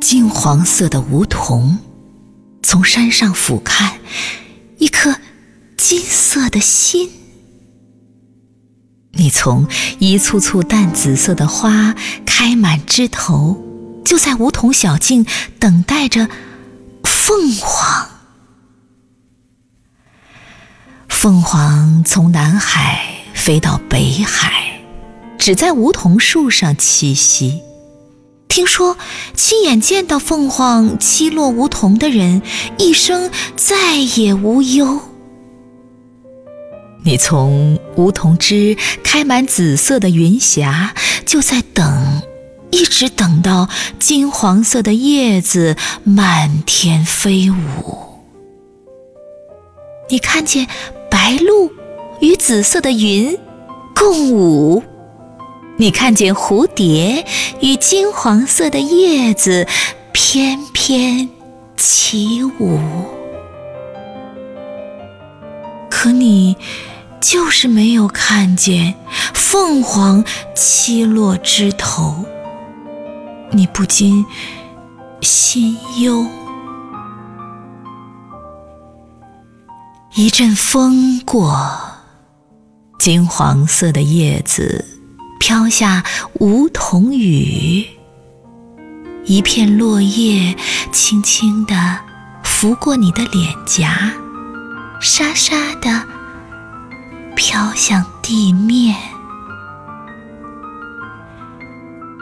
金黄色的梧桐，从山上俯瞰，一颗金色的心。你从一簇簇淡紫色的花开满枝头，就在梧桐小径等待着凤凰。凤凰从南海飞到北海，只在梧桐树上栖息。听说亲眼见到凤凰栖落梧桐的人，一生再也无忧。你从梧桐枝开满紫色的云霞，就在等，一直等到金黄色的叶子满天飞舞。你看见白鹭与紫色的云共舞，你看见蝴蝶与金黄色的叶子翩翩起舞，可你。就是没有看见凤凰栖落枝头，你不禁心忧。一阵风过，金黄色的叶子飘下梧桐雨，一片落叶轻轻地拂过你的脸颊，沙沙的。飘向地面，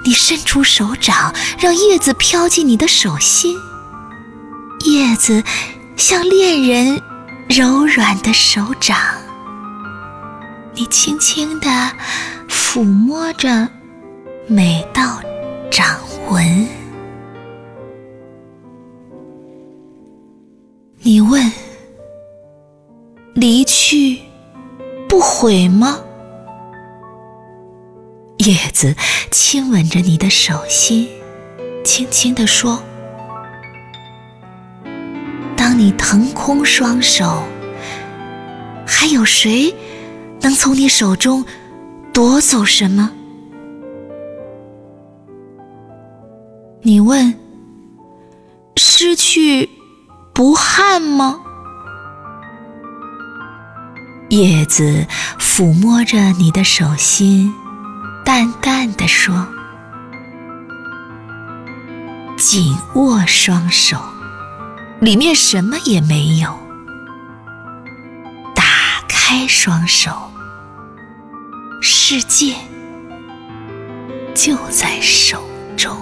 你伸出手掌，让叶子飘进你的手心。叶子像恋人柔软的手掌，你轻轻地抚摸着每道掌纹。你问：离去？不悔吗？叶子亲吻着你的手心，轻轻地说：“当你腾空双手，还有谁能从你手中夺走什么？”你问：“失去不憾吗？”叶子抚摸着你的手心，淡淡的说：“紧握双手，里面什么也没有；开双手，世界就在手中。”